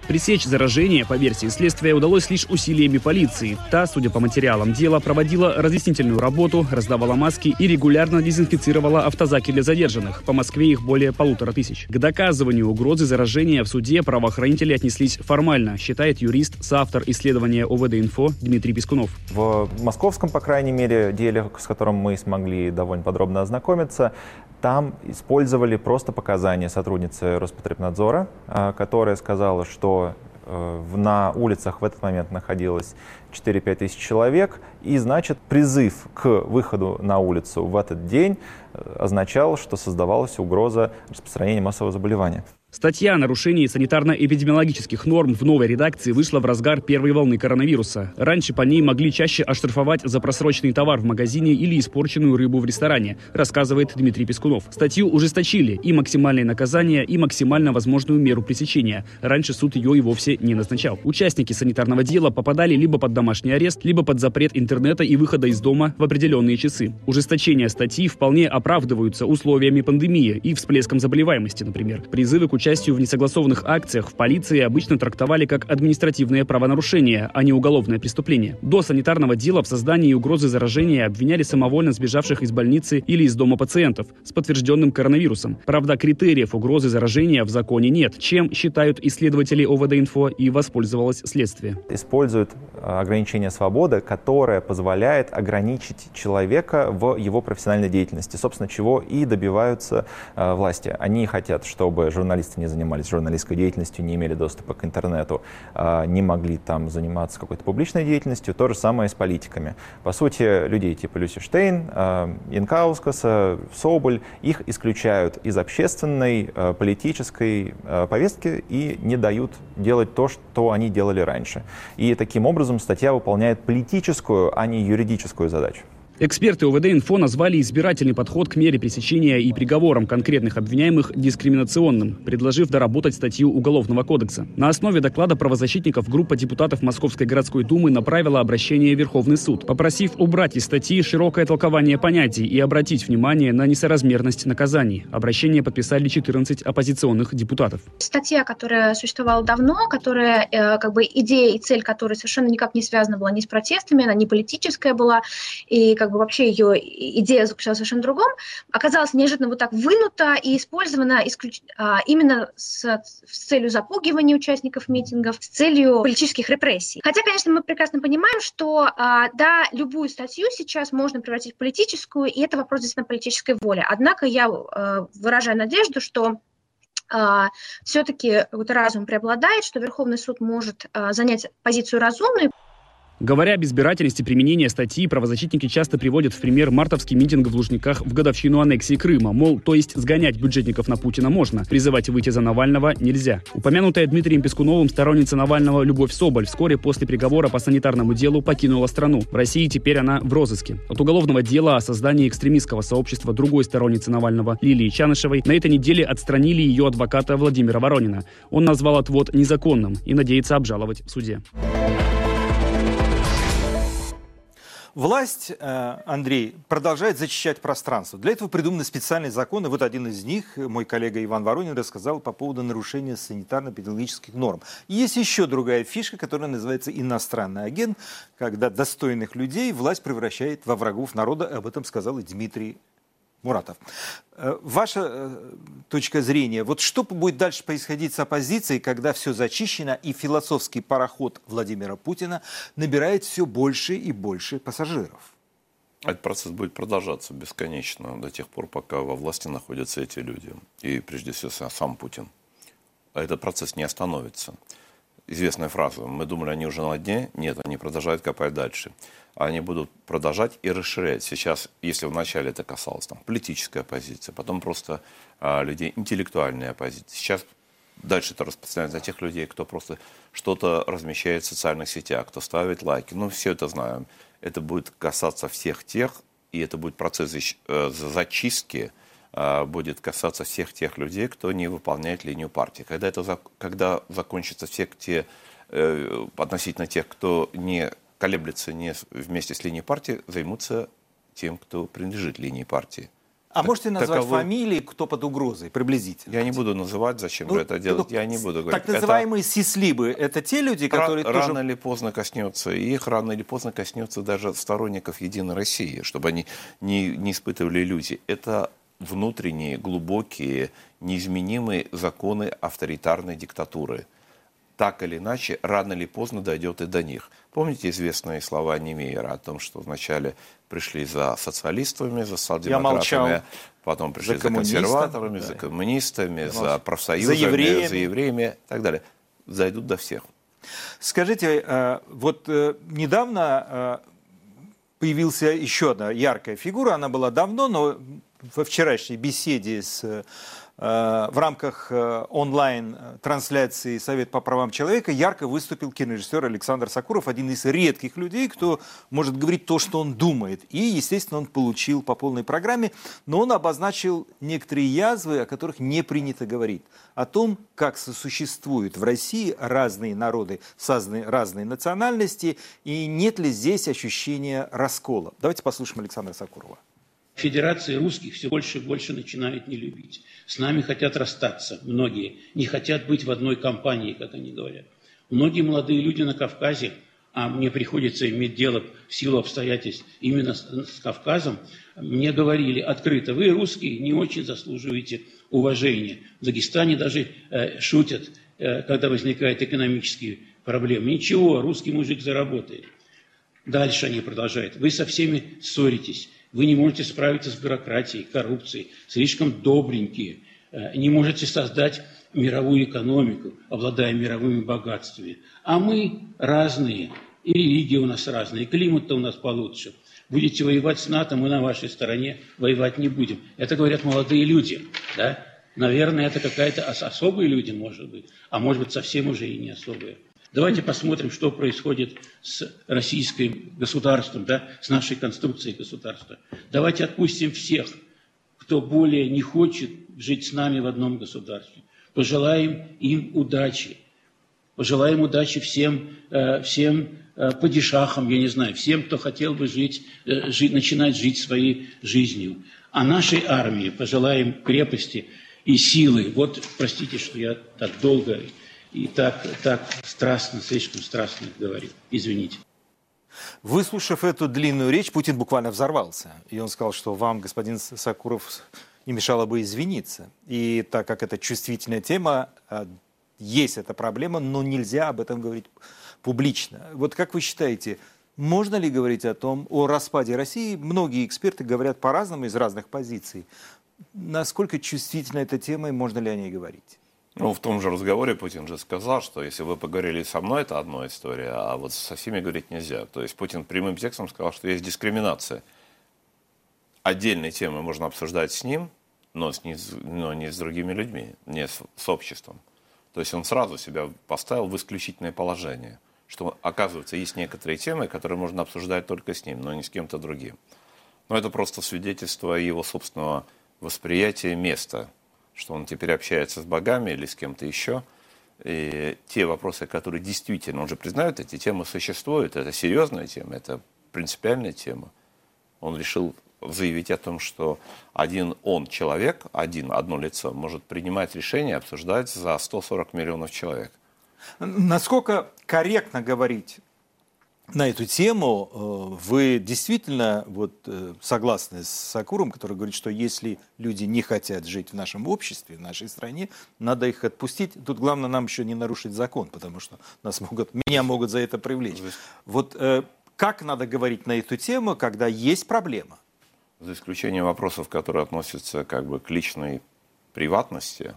Пресечь заражение, по версии следствия, удалось лишь усилиями полиции. Та, судя по материалам дела, проводила разъяснительную работу, раздавала маски и регулярно дезинфицировала автозаки для задержанных. По Москве их более полутора тысяч. К доказыванию угрозы заражения в суде правоохранители отнеслись формально, считает юрист, соавтор исследования ОВД-инфо Дмитрий Пискунов. В московском, по крайней мере, деле, с которым мы смогли довольно подробно ознакомиться, там использовали просто показания сотрудницы Роспотребнадзора, а, которая сказала, что э, на улицах в этот момент находилось 4-5 тысяч человек, и значит призыв к выходу на улицу в этот день э, означал, что создавалась угроза распространения массового заболевания. Статья о нарушении санитарно-эпидемиологических норм в новой редакции вышла в разгар первой волны коронавируса. Раньше по ней могли чаще оштрафовать за просроченный товар в магазине или испорченную рыбу в ресторане, рассказывает Дмитрий Пескунов. Статью ужесточили и максимальные наказания, и максимально возможную меру пресечения. Раньше суд ее и вовсе не назначал. Участники санитарного дела попадали либо под домашний арест, либо под запрет интернета и выхода из дома в определенные часы. Ужесточение статьи вполне оправдываются условиями пандемии и всплеском заболеваемости, например. Призывы к участию в несогласованных акциях в полиции обычно трактовали как административное правонарушение, а не уголовное преступление. До санитарного дела в создании угрозы заражения обвиняли самовольно сбежавших из больницы или из дома пациентов с подтвержденным коронавирусом. Правда, критериев угрозы заражения в законе нет, чем, считают исследователи ОВД-инфо, и воспользовалось следствие. Используют а, ограничение свободы, которое позволяет ограничить человека в его профессиональной деятельности, собственно, чего и добиваются э, власти. Они хотят, чтобы журналисты журналисты не занимались журналистской деятельностью, не имели доступа к интернету, а, не могли там заниматься какой-то публичной деятельностью. То же самое с политиками. По сути, людей типа Люси Штейн, а, Янкаускаса, Соболь, их исключают из общественной а, политической повестки и не дают делать то, что они делали раньше. И таким образом статья выполняет политическую, а не юридическую задачу. Эксперты ОВД-инфо назвали избирательный подход к мере пресечения и приговорам конкретных обвиняемых дискриминационным, предложив доработать статью Уголовного кодекса. На основе доклада правозащитников группа депутатов Московской городской думы направила обращение в Верховный суд, попросив убрать из статьи широкое толкование понятий и обратить внимание на несоразмерность наказаний. Обращение подписали 14 оппозиционных депутатов. Статья, которая существовала давно, которая, э, как бы идея и цель которой совершенно никак не связана была ни с протестами, она не политическая была, и как бы вообще ее идея заключалась в совершенно другом, оказалась неожиданно вот так вынута и использована исключ... а, именно с, с целью запугивания участников митингов, с целью политических репрессий. Хотя, конечно, мы прекрасно понимаем, что а, да, любую статью сейчас можно превратить в политическую, и это вопрос действительно политической воли. Однако я а, выражаю надежду, что Uh, все-таки вот разум преобладает, что Верховный суд может uh, занять позицию разумную. Говоря об избирательности применения статьи, правозащитники часто приводят в пример мартовский митинг в Лужниках в годовщину аннексии Крыма. Мол, то есть сгонять бюджетников на Путина можно, призывать выйти за Навального нельзя. Упомянутая Дмитрием Пескуновым сторонница Навального Любовь Соболь вскоре после приговора по санитарному делу покинула страну. В России теперь она в розыске. От уголовного дела о создании экстремистского сообщества другой сторонницы Навального Лилии Чанышевой на этой неделе отстранили ее адвоката Владимира Воронина. Он назвал отвод незаконным и надеется обжаловать в суде. Власть, э, Андрей, продолжает зачищать пространство. Для этого придуманы специальные законы. Вот один из них, мой коллега Иван Воронин рассказал по поводу нарушения санитарно-педагогических норм. есть еще другая фишка, которая называется иностранный агент, когда достойных людей власть превращает во врагов народа. Об этом сказал и Дмитрий Муратов. Э, ваша э, точка зрения, вот что будет дальше происходить с оппозицией, когда все зачищено и философский пароход Владимира Путина набирает все больше и больше пассажиров? Этот процесс будет продолжаться бесконечно до тех пор, пока во власти находятся эти люди. И прежде всего сам Путин. А этот процесс не остановится. известная фраза. Мы думали, они уже на дне. Нет, они продолжают копать дальше. Они будут продолжать и расширять. Сейчас, если вначале это касалось там, политической оппозиции, потом просто а, людей интеллектуальной оппозиции. Сейчас дальше это распространяется на тех людей, кто просто что-то размещает в социальных сетях, кто ставит лайки. Ну, все это знаем. Это будет касаться всех тех, и это будет процесс э, зачистки, э, будет касаться всех тех людей, кто не выполняет линию партии. Когда, это, когда закончатся все те, э, относительно тех, кто не колеблется не вместе с линией партии, займутся тем, кто принадлежит линии партии. А так, можете назвать таковы... фамилии, кто под угрозой, приблизительно? Я не буду называть, зачем ну, же это делать, ну, я не буду говорить. Так называемые это... сислибы, это те люди, которые Рано тоже... или поздно коснется, и их рано или поздно коснется даже сторонников Единой России, чтобы они не, не испытывали иллюзий. Это внутренние, глубокие, неизменимые законы авторитарной диктатуры. Так или иначе, рано или поздно дойдет и до них. Помните известные слова Немейера о том, что вначале пришли за социалистами, за социал-демократами, потом пришли за, за консерваторами, да. за коммунистами, за профсоюзами, за евреями. за евреями и так далее. Зайдут до всех. Скажите, э, вот э, недавно э, появился еще одна яркая фигура, она была давно, но во вчерашней беседе с в рамках э, онлайн-трансляции «Совет по правам человека» ярко выступил кинорежиссер Александр Сакуров, один из редких людей, кто может говорить то, что он думает. И, естественно, он получил по полной программе, но он обозначил некоторые язвы, о которых не принято говорить. О том, как сосуществуют в России разные народы с разной национальности, и нет ли здесь ощущения раскола. Давайте послушаем Александра Сакурова. Федерации русских все больше и больше начинают не любить. С нами хотят расстаться, многие. Не хотят быть в одной компании, как они говорят. Многие молодые люди на Кавказе, а мне приходится иметь дело в силу обстоятельств именно с, с Кавказом, мне говорили открыто, вы, русские, не очень заслуживаете уважения. В Дагестане даже э, шутят, э, когда возникают экономические проблемы. Ничего, русский мужик заработает. Дальше они продолжают. Вы со всеми ссоритесь. Вы не можете справиться с бюрократией, коррупцией, слишком добренькие, э, не можете создать мировую экономику, обладая мировыми богатствами. А мы разные, и религия у нас разная, и климат-то у нас получше. Будете воевать с НАТО, мы на вашей стороне воевать не будем. Это говорят молодые люди. Да? Наверное, это какая-то особые люди, может быть, а может быть, совсем уже и не особые. Давайте посмотрим, что происходит с российским государством, да, с нашей конструкцией государства. Давайте отпустим всех, кто более не хочет жить с нами в одном государстве. Пожелаем им удачи. Пожелаем удачи всем, э, всем э, падишахам, я не знаю, всем, кто хотел бы жить, э, жить, начинать жить своей жизнью. А нашей армии пожелаем крепости и силы. Вот, простите, что я так долго и так, так страстно, слишком страстно говорил. Извините. Выслушав эту длинную речь, Путин буквально взорвался. И он сказал, что вам, господин Сакуров, не мешало бы извиниться. И так как это чувствительная тема, а, есть эта проблема, но нельзя об этом говорить публично. Вот как вы считаете, можно ли говорить о том, о распаде России? Многие эксперты говорят по-разному, из разных позиций. Насколько чувствительна эта тема и можно ли о ней говорить? Ну, в том же разговоре Путин же сказал, что если вы поговорили со мной, это одна история, а вот со всеми говорить нельзя. То есть Путин прямым текстом сказал, что есть дискриминация. Отдельные темы можно обсуждать с ним, но, с не, но не с другими людьми, не с, с обществом. То есть он сразу себя поставил в исключительное положение, что, оказывается, есть некоторые темы, которые можно обсуждать только с ним, но не с кем-то другим. Но это просто свидетельство его собственного восприятия места – что он теперь общается с богами или с кем-то еще. И те вопросы, которые действительно, он же признает, эти темы существуют, это серьезная тема, это принципиальная тема. Он решил заявить о том, что один он человек, один, одно лицо, может принимать решения, обсуждать за 140 миллионов человек. Насколько корректно говорить на эту тему. Э, вы действительно вот, э, согласны с Сакуром, который говорит, что если люди не хотят жить в нашем обществе, в нашей стране, надо их отпустить. Тут главное нам еще не нарушить закон, потому что нас могут, меня могут за это привлечь. Вот э, как надо говорить на эту тему, когда есть проблема? За исключением вопросов, которые относятся как бы к личной приватности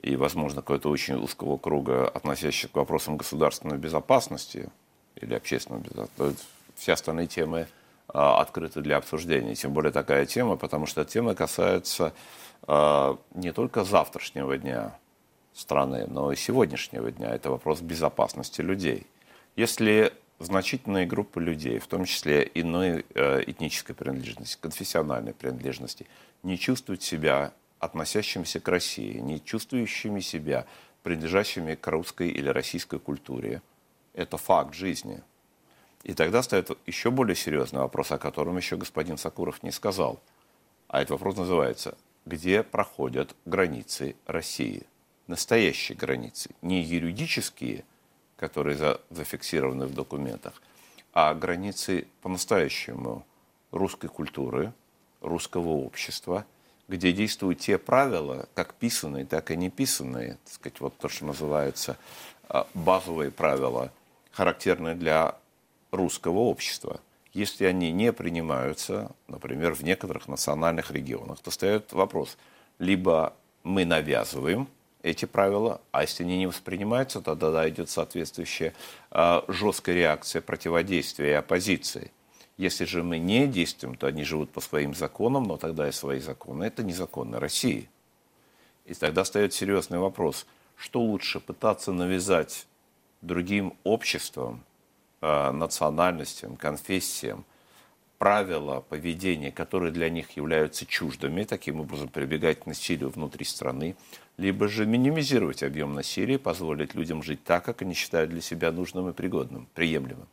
и, возможно, какого-то очень узкого круга, относящихся к вопросам государственной безопасности или общественной безопасности, все остальные темы а, открыты для обсуждения. Тем более такая тема, потому что тема касается а, не только завтрашнего дня страны, но и сегодняшнего дня. Это вопрос безопасности людей. Если значительные группы людей, в том числе иной э, этнической принадлежности, конфессиональной принадлежности, не чувствуют себя относящимися к России, не чувствующими себя принадлежащими к русской или российской культуре. Это факт жизни. И тогда стоит еще более серьезный вопрос, о котором еще господин Сакуров не сказал. А этот вопрос называется, где проходят границы России? Настоящие границы, не юридические – которые за, зафиксированы в документах, а границы по-настоящему русской культуры, русского общества, где действуют те правила, как писанные, так и не писанные, так сказать, вот то, что называется а, базовые правила, характерные для русского общества. Если они не принимаются, например, в некоторых национальных регионах, то встает вопрос, либо мы навязываем эти правила, а если они не воспринимаются, то тогда идет соответствующая э, жесткая реакция противодействия и оппозиции. Если же мы не действуем, то они живут по своим законам, но тогда и свои законы. Это незаконно России. И тогда встает серьезный вопрос, что лучше пытаться навязать другим обществам, э, национальностям, конфессиям, правила поведения, которые для них являются чуждыми, таким образом прибегать к насилию внутри страны, либо же минимизировать объем насилия, позволить людям жить так, как они считают для себя нужным и пригодным, приемлемым.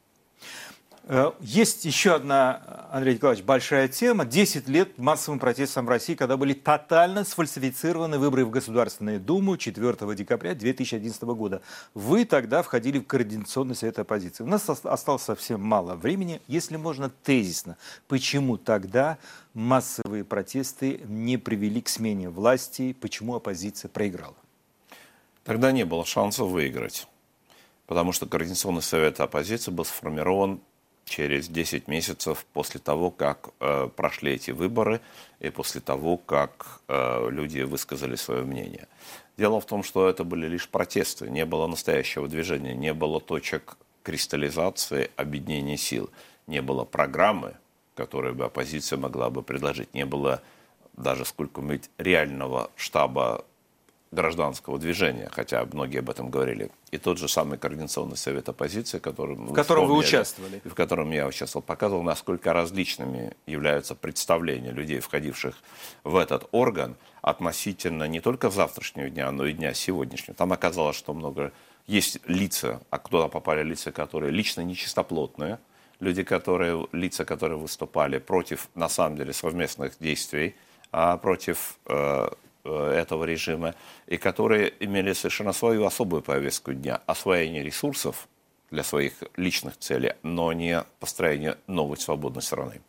Э, есть еще одна, Андрей Николаевич, большая тема. Десять лет массовым протестам в России, когда были тотально сфальсифицированы выборы в Государственную Думу 4 декабря 2011 года. Вы тогда входили в Координационный совет оппозиции. У нас осталось совсем мало времени. Если можно тезисно, почему тогда массовые протесты не привели к смене власти, почему оппозиция проиграла? Тогда не было шанса выиграть потому что Координационный совет оппозиции был сформирован через 10 месяцев после того, как э, прошли эти выборы и после того, как э, люди высказали свое мнение. Дело в том, что это были лишь протесты, не было настоящего движения, не было точек кристаллизации, объединения сил, не было программы, которую бы оппозиция могла бы предложить, не было даже сколько-нибудь реального штаба гражданского движения, хотя многие об этом говорили. И тот же самый Координационный совет оппозиции, которым в котором вы участвовали. В котором я участвовал, показывал, насколько различными являются представления людей, входивших в этот орган, относительно не только завтрашнего дня, но и дня сегодняшнего. Там оказалось, что много есть лица, а куда попали лица, которые лично нечистоплотные, люди, которые, лица, которые выступали против, на самом деле, совместных действий, а против Э, этого режима, и которые имели совершенно свою особую повестку дня, освоение ресурсов для своих личных целей, но не построение новой свободной страны.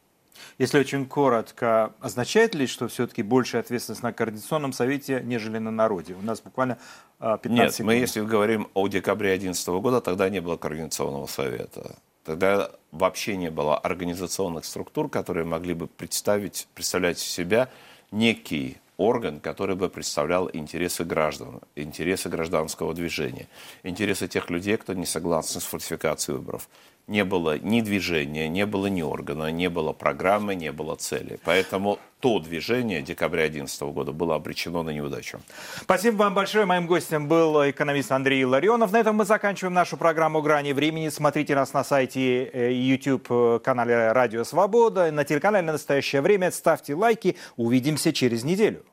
Если очень коротко, означает ли, что все-таки большая ответственность на Координационном совете, нежели на народе? У нас буквально 15 Нет, секунд. мы если говорим о декабре 2011 года, тогда не было Координационного совета. Тогда вообще не было организационных структур, которые могли бы представить, представлять себя некий орган, который бы представлял интересы граждан, интересы гражданского движения, интересы тех людей, кто не согласен с фальсификацией выборов. Не было ни движения, не было ни органа, не было программы, не было цели. Поэтому то движение декабря 2011 года было обречено на неудачу. Спасибо вам большое. Моим гостем был экономист Андрей Ларионов. На этом мы заканчиваем нашу программу «Грани времени». Смотрите нас на сайте э, YouTube э, «Радио Свобода», на телеканале «Настоящее время». Ставьте лайки. Увидимся через неделю.